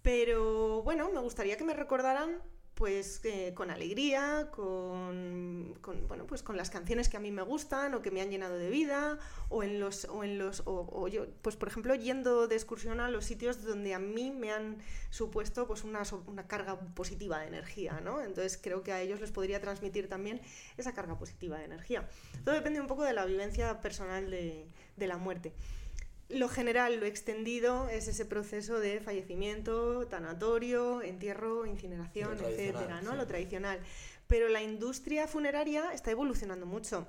Pero bueno, me gustaría que me recordaran pues eh, con alegría, con, bueno, pues con las canciones que a mí me gustan o que me han llenado de vida, o en los, o en los, o, yo, pues por ejemplo, yendo de excursión a los sitios donde a mí me han supuesto pues una, una carga positiva de energía, ¿no? Entonces creo que a ellos les podría transmitir también esa carga positiva de energía. Todo depende un poco de la vivencia personal de, de la muerte. Lo general, lo extendido es ese proceso de fallecimiento, tanatorio, entierro, incineración, etcétera, ¿no? Lo tradicional. Pero la industria funeraria está evolucionando mucho.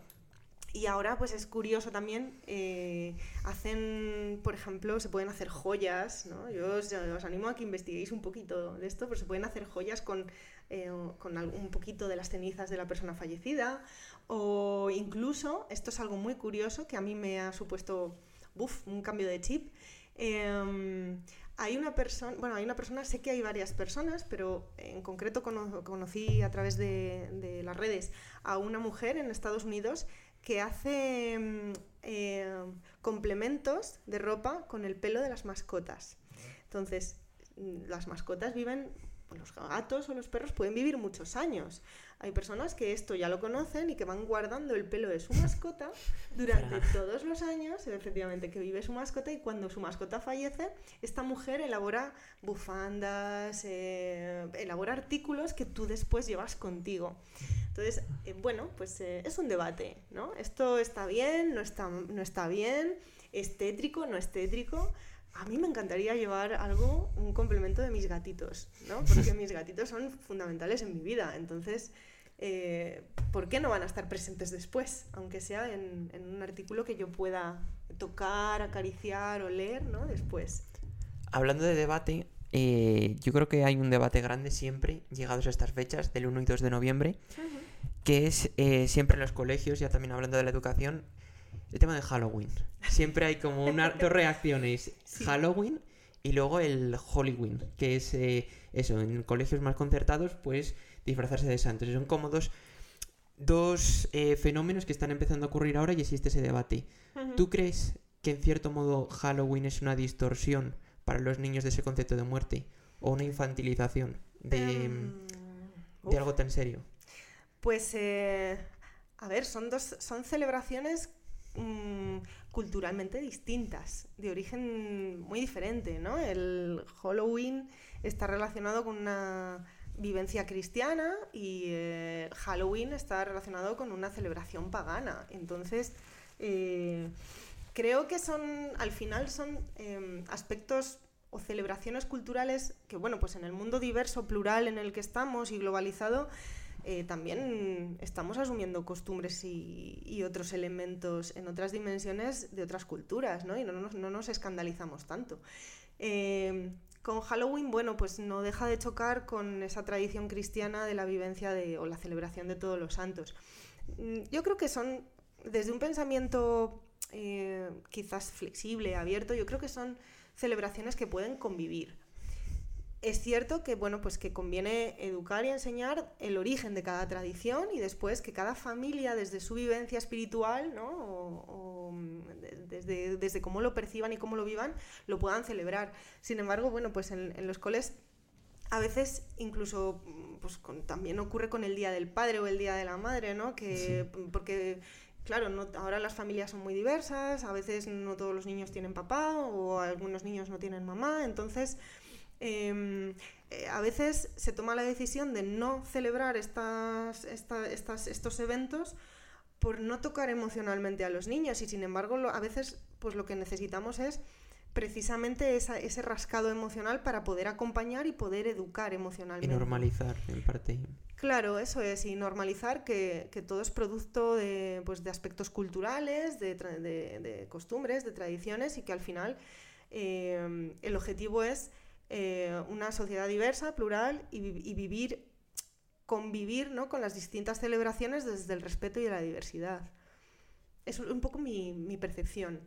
Y ahora, pues es curioso también, eh, hacen, por ejemplo, se pueden hacer joyas, ¿no? Yo os, animo a que investiguéis un poquito de esto, pero se pueden hacer joyas con, eh, con un poquito de las cenizas de la persona fallecida, o incluso, esto es algo muy curioso que a mí me ha supuesto ¡buf! un cambio de chip. Em, hay una persona, bueno, hay una persona, sé que hay varias personas, pero en concreto conocí a través de, las redes a una mujer en Estados Unidos que hace em, em, complementos de ropa con el pelo de las mascotas. Entonces, las mascotas viven, los gatos o los perros pueden vivir muchos años. Hay personas que esto ya lo conocen y que van guardando el pelo de su mascota durante todos los años, efectivamente, que vive su mascota y cuando su mascota fallece, esta mujer elabora bufandas, eh, elabora artículos que tú después llevas contigo. Entonces, eh, bueno, pues eh, es un debate, ¿no? Esto está bien, no está, no está bien, es tétrico, no es tétrico a mí me encantaría llevar algo, un complemento de mis gatitos, ¿no? Porque mis gatitos son fundamentales en mi vida. Entonces, eh, ¿por qué no van a estar presentes después? Aunque sea en, en, un artículo que yo pueda tocar, acariciar o leer, ¿no? Después. Hablando de debate, eh, yo creo que hay un debate grande siempre, llegados a estas fechas, del 1 y 2 de noviembre, uh -huh. que es eh, siempre en los colegios, ya también hablando de la educación, el tema de Halloween. Siempre hay como una, dos reacciones, sí. Halloween y luego el Halloween, que es eh, eso, en colegios más concertados, pues disfrazarse de santos. Son como dos, dos eh, fenómenos que están empezando a ocurrir ahora y existe ese debate. Uh -huh. ¿Tú crees que en cierto modo Halloween es una distorsión para los niños de ese concepto de muerte o una infantilización de, um, de algo tan serio? Pues, eh, a ver, son dos son celebraciones mmm, culturalmente distintas, de origen muy diferente, ¿no? El Halloween está relacionado con una vivencia cristiana y eh, Halloween está relacionado con una celebración pagana. Entonces, eh, creo que son, al final, son eh, aspectos o celebraciones culturales que, bueno, pues en el mundo diverso, plural en el que estamos y globalizado, eh, también estamos asumiendo costumbres y, otros elementos en otras dimensiones de otras culturas, ¿no? Y no nos, no nos escandalizamos tanto. Eh, con Halloween, bueno, pues no deja de chocar con esa tradición cristiana de la vivencia o la celebración de todos los santos. Mm, yo creo que son, desde un pensamiento eh, quizás flexible, abierto, yo creo que son celebraciones que pueden convivir es cierto que bueno pues que conviene educar y enseñar el origen de cada tradición y después que cada familia desde su vivencia espiritual ¿no? o, o desde, desde, cómo lo perciban y cómo lo vivan lo puedan celebrar sin embargo bueno pues en, en los coles a veces incluso pues con, también ocurre con el día del padre o el día de la madre no que sí. porque claro, no, ahora las familias son muy diversas, a veces no todos los niños tienen papá o algunos niños no tienen mamá, entonces Em, eh, a veces se toma la decisión de no celebrar estas, esta, estas, estos eventos por no tocar emocionalmente a los niños y sin embargo lo, a veces pues lo que necesitamos es precisamente esa, ese rascado emocional para poder acompañar y poder educar emocionalmente. Y normalizar en parte. Claro, eso es, y normalizar que, que todo es producto de, pues, de aspectos culturales, de, de, de, costumbres, de tradiciones y que al final eh, el objetivo es eh, una sociedad diversa, plural y, y, vivir, convivir ¿no? con las distintas celebraciones desde el respeto y la diversidad. Es un poco mi, mi percepción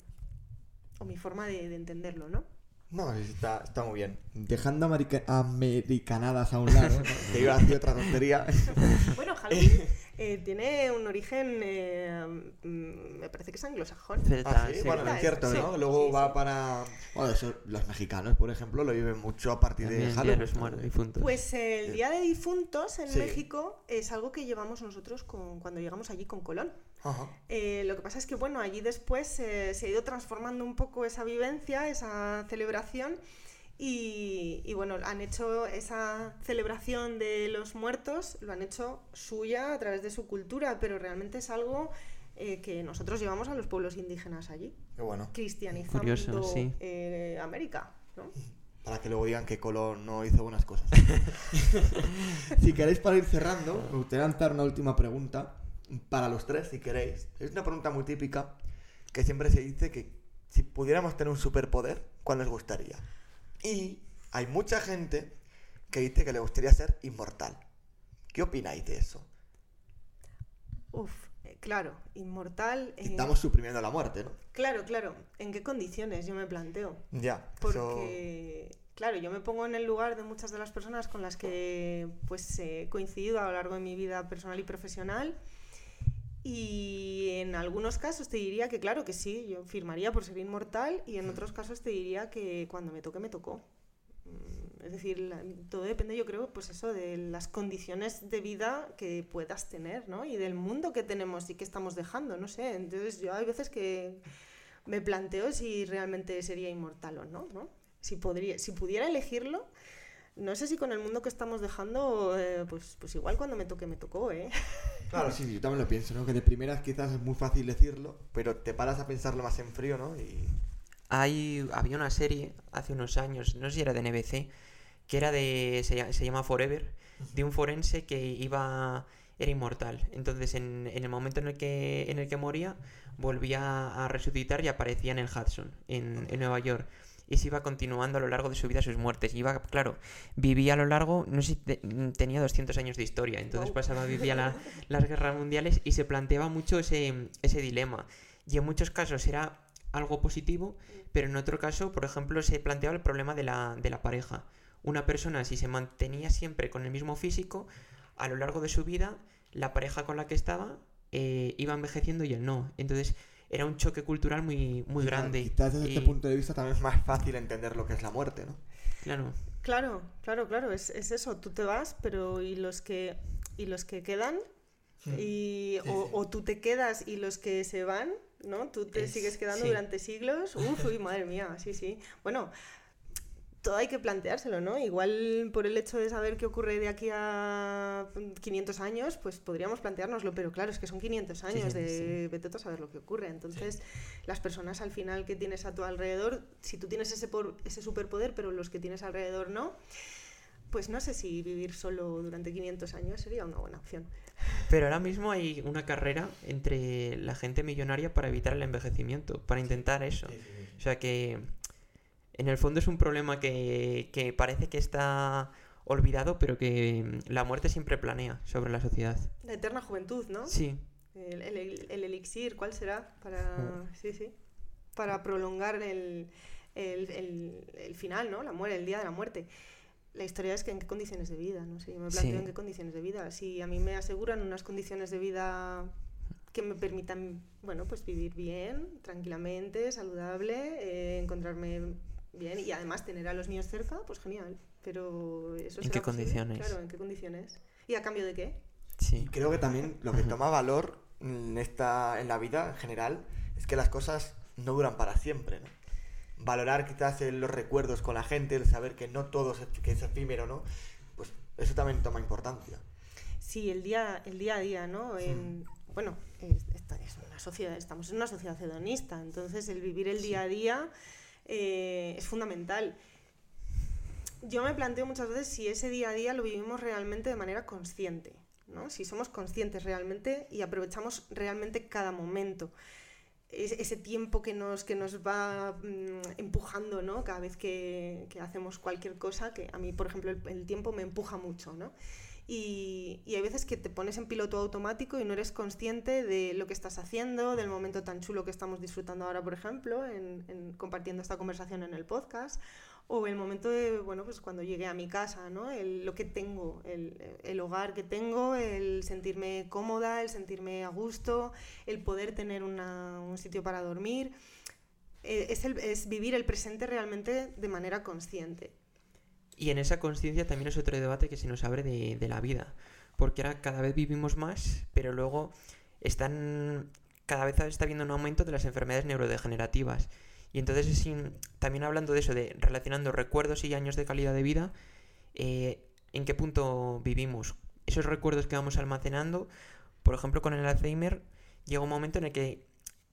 o mi forma de, de entenderlo, ¿no? No, está, está, muy bien. Dejando america americanadas a un lado, que iba a decir otra tontería. bueno, Halloween eh, tiene un origen, eh, me parece que es anglosajón. Ah, sí, bueno, es cierto, ¿no? Sí, Luego sí, va para... Bueno, eso, los mexicanos, por ejemplo, lo viven mucho a partir También de Halloween. Día de los difuntos. Pues eh, el Día de Difuntos en México es algo que llevamos nosotros con, cuando llegamos allí con Colón. Eh, lo que pasa es que, bueno, allí después eh, se ha ido transformando un poco esa vivencia, esa celebración. Y, y, bueno, han hecho esa celebración de los muertos, lo han hecho suya a través de su cultura, pero realmente es algo eh, que nosotros llevamos a los pueblos indígenas allí. Qué bueno. Cristianizando Curioso, sí. eh, América, ¿no? Para que luego digan que Colón no hizo buenas cosas. si queréis para ir cerrando, me gustaría lanzar una última pregunta para los tres, si queréis. Es una pregunta muy típica que siempre se dice que si pudiéramos tener un superpoder, ¿cuál les gustaría? Y hay mucha gente que dice que le gustaría ser inmortal. ¿Qué opináis de eso? Uf, eh, claro, inmortal. Eh... Estamos suprimiendo la muerte, ¿no? Claro, claro. ¿En qué condiciones yo me planteo? Ya. Porque, eso... claro, yo me pongo en el lugar de muchas de las personas con las que pues he coincidido a lo largo de mi vida personal y profesional. Y en algunos casos te diría que claro que sí, yo firmaría por ser inmortal y en otros casos te diría que cuando me toque me tocó. Es decir, todo depende, yo creo, pues eso, de las condiciones de vida que puedas tener, ¿no? Y del mundo que tenemos y que estamos dejando, no sé. Entonces yo hay veces que me planteo si realmente sería inmortal o no, ¿no? Si, podría, si pudiera elegirlo, no sé si con el mundo que estamos dejando, eh, pues, pues igual cuando me toque, me tocó, ¿eh? Claro, sí, yo también lo pienso, ¿no? Que de primeras quizás es muy fácil decirlo, pero te paras a pensarlo más en frío, ¿no? Y... Hay, había una serie hace unos años, no sé si era de NBC, que era de. se, se llama Forever, de un forense que iba. era inmortal. Entonces, en, en el momento en el que, en el que moría, volvía a resucitar y aparecía en el Hudson, en, en Nueva York y se iba continuando a lo largo de su vida sus muertes. Iba, claro, vivía a lo largo, no sé si te- tenía 200 años de historia, entonces Guau. pasaba, vivía la- las guerras mundiales y se planteaba mucho ese, ese dilema. Y en muchos casos era algo positivo, pero en otro caso, por ejemplo, se planteaba el problema de la, de la pareja. Una persona, si se mantenía siempre con el mismo físico, a lo largo de su vida, la pareja con la que estaba eh, iba envejeciendo y él no. Entonces era un choque cultural muy, muy grande. Quizás desde este Y- punto de vista también es más fácil entender lo que es la muerte, ¿no? Claro. Claro, claro, claro, es, es eso, tú te vas, pero ¿y los que, y los que quedan? Y, o, o tú te quedas y los que se van, ¿no? Tú te Es- sigues quedando sí. durante siglos. Uf, uy, madre mía, sí, sí. Bueno, todo hay que planteárselo, ¿no? Igual por el hecho de saber qué ocurre de aquí a 500 años, pues podríamos planteárnoslo, pero claro, es que son 500 años sí, de vete tú a saber lo que ocurre. Entonces, las personas al final que tienes a tu alrededor, si tú tienes ese, por- ese superpoder, pero los que tienes alrededor no, pues no sé si vivir solo durante 500 años sería una buena opción. Pero ahora mismo hay una carrera entre la gente millonaria para evitar el envejecimiento, para intentar eso. O sea que en el fondo es un problema que, que parece que está olvidado, pero que mm, la muerte siempre planea sobre la sociedad. La eterna juventud, ¿no? Sí, El, el- el elixir, ¿cuál será? Para, sí, sí, para prolongar el, el- final, ¿no? La muerte, el día de la muerte. La historia es que en qué condiciones de vida, no sé, yo me planteo Sí. en qué condiciones de vida. Si a mí me aseguran unas condiciones de vida que me permitan, bueno, pues vivir bien, tranquilamente, saludable, eh, encontrarme bien y además tener a los míos cerca, pues genial. Pero eso ¿En será qué posible? condiciones? Claro, ¿en qué condiciones? ¿Y a cambio de qué? sí. Creo que también lo que toma valor en, esta, en la vida en general es que las cosas no duran para siempre, ¿no? Valorar quizás los recuerdos con la gente, el saber que no todo es, que es efímero, ¿no? Pues eso también toma importancia. Sí, el día, el día a día, ¿no? En- bueno, es, esta es una sociedad, estamos en una sociedad hedonista, entonces el vivir el día a día eh, es fundamental. Yo me planteo muchas veces si ese día a día lo vivimos realmente de manera consciente, ¿no? Si somos conscientes realmente y aprovechamos realmente cada momento. Es- ese tiempo que nos, que nos va mm, empujando, ¿no? Cada vez que, que hacemos cualquier cosa, que a mí, por ejemplo, el, el tiempo me empuja mucho, ¿no? Y, y hay veces que te pones en piloto automático y no eres consciente de lo que estás haciendo, del momento tan chulo que estamos disfrutando ahora, por ejemplo, en, en compartiendo esta conversación en el podcast, o el momento de, bueno, pues cuando llegué a mi casa, ¿no? El- lo que tengo, el, el hogar que tengo, el sentirme cómoda, el sentirme a gusto, el poder tener una- un sitio para dormir. Eh, es, el- es vivir el presente realmente de manera consciente. Y en esa conciencia también es otro debate que se nos abre de, la vida. Porque ahora cada vez vivimos más, pero luego están. Cada vez está habiendo un aumento de las enfermedades neurodegenerativas. Y entonces, también hablando de eso, de relacionando recuerdos y años de calidad de vida, eh, ¿en qué punto vivimos? Esos recuerdos que vamos almacenando, por ejemplo, con el Alzheimer, llega un momento en el que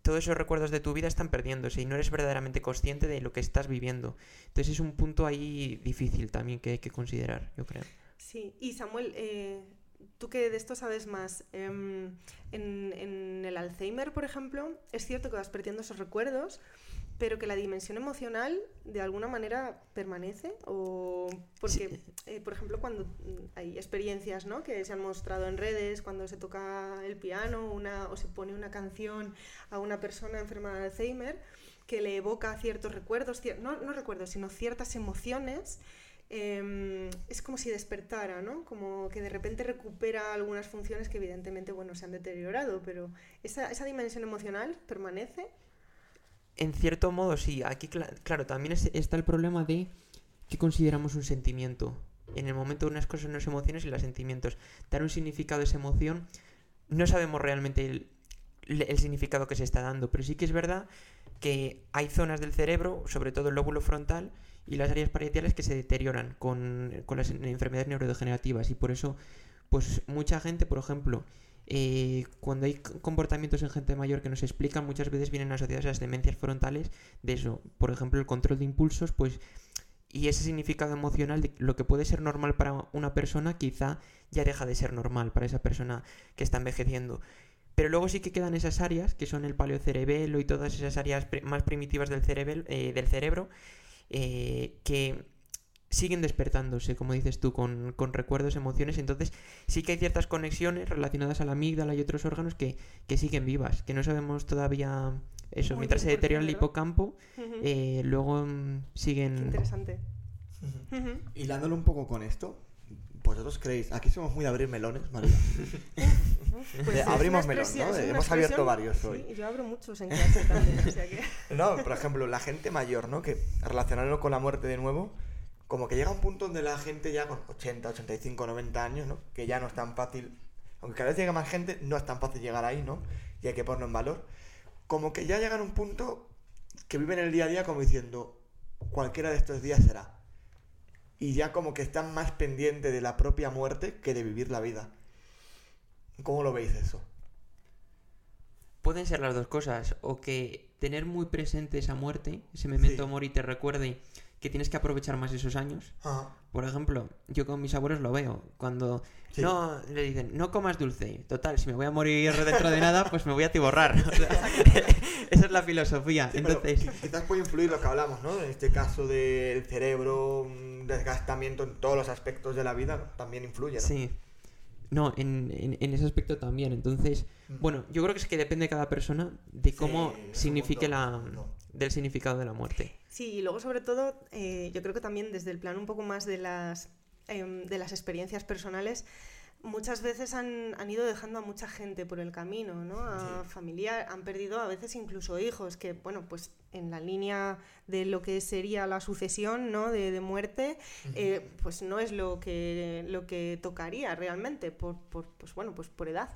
todos esos recuerdos de tu vida están perdiéndose y no eres verdaderamente consciente de lo que estás viviendo. Entonces es un punto ahí difícil también que hay que considerar, yo creo. Sí, y Samuel, eh, tú que de esto sabes más, em, en, en el Alzheimer, por ejemplo, es cierto que vas perdiendo esos recuerdos, pero que la dimensión emocional de alguna manera permanece o porque Sí. eh, por ejemplo cuando mm, hay experiencias ¿no? que se han mostrado en redes cuando se toca el piano una, o se pone una canción a una persona enferma de Alzheimer que le evoca ciertos recuerdos cier- no, no recuerdos sino ciertas emociones em, es como si despertara, ¿no? Como que de repente recupera algunas funciones que evidentemente, bueno, se han deteriorado, pero esa, esa dimensión emocional permanece. En cierto modo, sí. Aquí, cla- claro, también es- está el problema de qué consideramos un sentimiento. En el momento unas cosas son emociones y los sentimientos. Dar un significado a esa emoción, no sabemos realmente el, significado que se está dando, pero sí que es verdad que hay zonas del cerebro, sobre todo el lóbulo frontal y las áreas parietal que se deterioran con, con las enfermedades neurodegenerativas y por eso, pues mucha gente, por ejemplo, eh, cuando hay comportamientos en gente mayor que nos explican, muchas veces vienen asociados a las demencias frontales de eso. Por ejemplo, el control de impulsos, pues y ese significado emocional de lo que puede ser normal para una persona quizá ya deja de ser normal para esa persona que está envejeciendo. Pero luego sí que quedan esas áreas, que son el paleocerebelo y todas esas áreas más primitivas del, cerebro, eh, del cerebro eh, que siguen despertándose, como dices tú, con, con, recuerdos, emociones. Entonces sí que hay ciertas conexiones relacionadas a la amígdala y otros órganos que, que siguen vivas, que no sabemos todavía eso, mientras se deteriora el hipocampo, eh, luego mm, siguen... interesante. Hilándolo un poco con esto, ¿vosotros creéis? Aquí somos muy de abrir melones, María. pues abrimos melones, ¿no? Hemos abierto varios hoy. Sí, yo abro muchos en clase también, o sea que... No, por ejemplo, la gente mayor, ¿no? Que relacionarlo con la muerte de nuevo, como que llega un punto donde la gente ya con 80, 85, 90 años, ¿no? Que ya no es tan fácil, aunque cada vez llega más gente, no es tan fácil llegar ahí, ¿no? Y hay que ponerlo en valor como que ya llegan a un punto que viven el día a día como diciendo, cualquiera de estos días será. Y ya como que están más pendientes de la propia muerte que de vivir la vida. ¿Cómo lo veis eso? Pueden ser las dos cosas, o que tener muy presente esa muerte, ese memento mori te recuerde que tienes que aprovechar más esos años. Por ejemplo, yo con mis abuelos lo veo. Cuando no le dicen, no comas dulce. Total, si me voy a morir dentro de nada, pues me voy a tiborrar. esa es la filosofía. Entonces... Quizás puede influir lo que hablamos, ¿no? En este caso del cerebro, desgastamiento en todos los aspectos de la vida, también influye, ¿no? Sí. No, en, ese aspecto también. Entonces, mm. bueno, yo creo que es que depende de cada persona de cómo signifique la, del significado de la muerte. Sí, y luego sobre todo, eh, yo creo que también desde el plan un poco más de las, em, de las experiencias personales, muchas veces han, han, ido dejando a mucha gente por el camino, ¿no? A familiar, han perdido a veces incluso hijos, que, bueno, pues en la línea de lo que sería la sucesión, ¿no? De, de muerte, eh, pues no es lo que, lo que tocaría realmente, por, por, pues bueno, pues por edad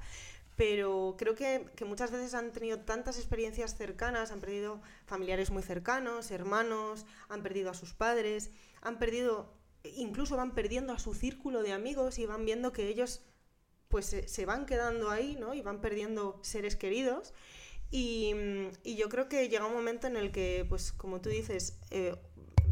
pero creo que, muchas veces han tenido tantas experiencias cercanas, han perdido familiares muy cercanos, hermanos, han perdido a sus padres, han perdido, incluso van perdiendo a su círculo de amigos y van viendo que ellos pues se, van quedando ahí, ¿no? Y van perdiendo seres queridos. Y, y, yo creo que llega un momento en el que, pues como tú dices, eh,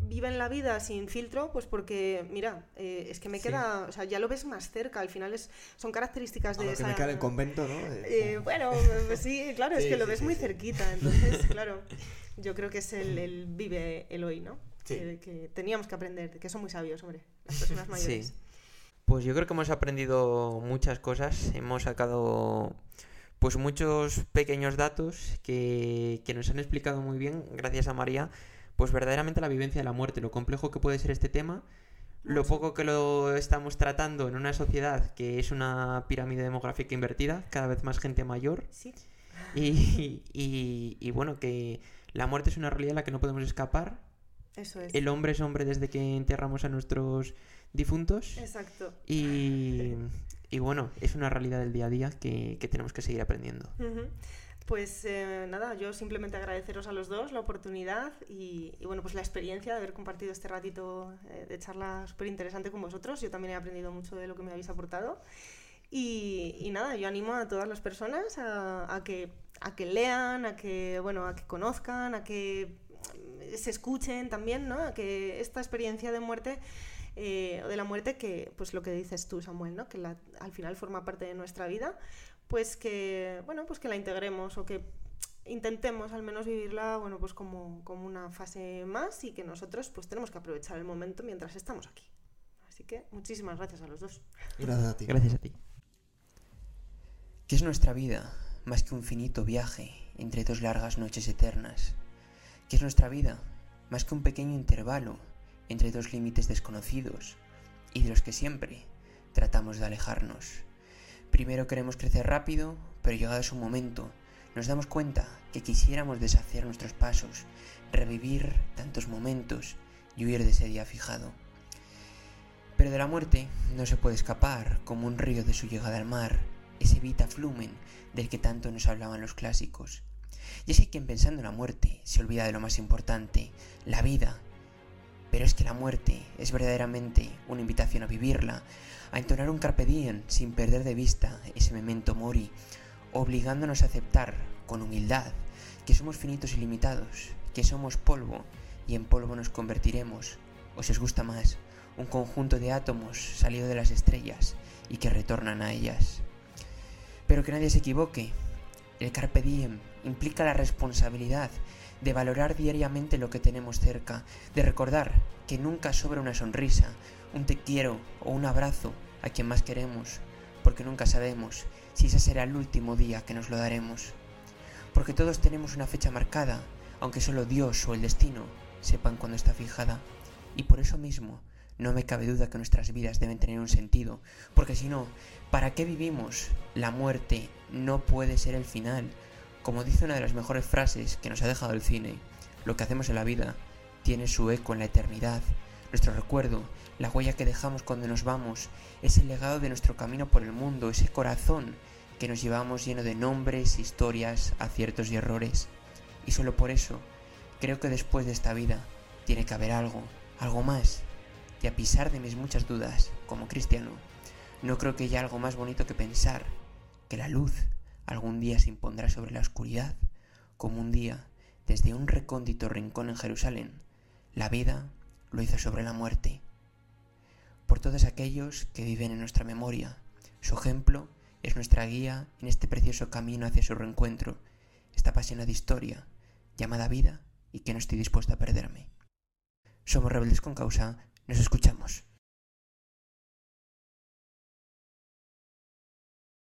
viven la vida sin filtro, pues porque, mira, eh, es que me queda, o sea, ya lo ves más cerca, al final es, son características de... esa... que me queda el convento, ¿no? Eh, bueno, pues sí, claro, es que lo ves muy cerquita, entonces, claro, yo creo que es el, vive el hoy, ¿no? Que, que, teníamos que aprender, que son muy sabios, hombre, las personas mayores. Pues yo creo que hemos aprendido muchas cosas, hemos sacado pues muchos pequeños datos que, que nos han explicado muy bien, gracias a María, pues verdaderamente la vivencia de la muerte, lo complejo que puede ser este tema, lo poco que lo estamos tratando en una sociedad que es una pirámide demográfica invertida, cada vez más gente mayor. Sí. Y, y, bueno, que la muerte es una realidad a la que no podemos escapar. Eso es. El hombre es hombre desde que enterramos a nuestros difuntos. Exacto. Y, y bueno, es una realidad del día a día que, que tenemos que seguir aprendiendo. Pues eh, nada, yo simplemente agradeceros a los dos la oportunidad y, bueno, pues la experiencia de haber compartido este ratito eh, de charla súper interesante con vosotros. Yo también he aprendido mucho de lo que me habéis aportado. Y, nada, yo animo a todas las personas a, que, a que lean, a que, bueno, a que conozcan, a que se escuchen también, ¿no? A que esta experiencia de muerte eh, de la muerte que, pues lo que dices tú, Samuel, ¿no? Que al final forma parte de nuestra vida, pues que, bueno, pues que la integremos o que intentemos al menos vivirla, bueno, pues como, como una fase más y que nosotros pues tenemos que aprovechar el momento mientras estamos aquí. Así que muchísimas gracias a los dos. Gracias a ti. Gracias a ti. ¿Qué es nuestra vida más que un finito viaje entre dos largas noches eternas? ¿Qué es nuestra vida más que un pequeño intervalo entre dos límites desconocidos y de los que siempre tratamos de alejarnos? Primero queremos crecer rápido, pero llegado su momento, nos damos cuenta que quisiéramos deshacer nuestros pasos, revivir tantos momentos y huir de ese día fijado. Pero de la muerte no se puede escapar como un río de su llegada al mar, ese vita flumen del que tanto nos hablaban los clásicos. Y es que quien pensando en la muerte se olvida de lo más importante, la vida. Pero es que la muerte es verdaderamente una invitación a vivirla, a entonar un carpe diem sin perder de vista ese memento mori, obligándonos a aceptar con humildad que somos finitos y limitados, que somos polvo y en polvo nos convertiremos, o si os gusta más, un conjunto de átomos salido de las estrellas y que retornan a ellas. Pero que nadie se equivoque, el carpe diem implica la responsabilidad de valorar diariamente lo que tenemos cerca, de recordar que nunca sobra una sonrisa, un te quiero o un abrazo a quien más queremos, porque nunca sabemos si ese será el último día que nos lo daremos. Porque todos tenemos una fecha marcada, aunque solo Dios o el destino sepan cuándo está fijada. Y por eso mismo no me cabe duda que nuestras vidas deben tener un sentido, porque si no, ¿para qué vivimos? La muerte no puede ser el final, como dice una de las mejores frases que nos ha dejado el cine, lo que hacemos en la vida tiene su eco en la eternidad. Nuestro recuerdo, la huella que dejamos cuando nos vamos, es el legado de nuestro camino por el mundo, ese corazón que nos llevamos lleno de nombres, historias, aciertos y errores. Y solo por eso, creo que después de esta vida tiene que haber algo, algo más. Y a pesar de mis muchas dudas, como cristiano, no creo que haya algo más bonito que pensar que la luz algún día se impondrá sobre la oscuridad, como un día, desde un recóndito rincón en Jerusalén, la vida lo hizo sobre la muerte. Por todos aquellos que viven en nuestra memoria, su ejemplo es nuestra guía en este precioso camino hacia su reencuentro, esta apasionada historia llamada vida y que no estoy dispuesto a perderme. Somos rebeldes con causa, nos escuchamos.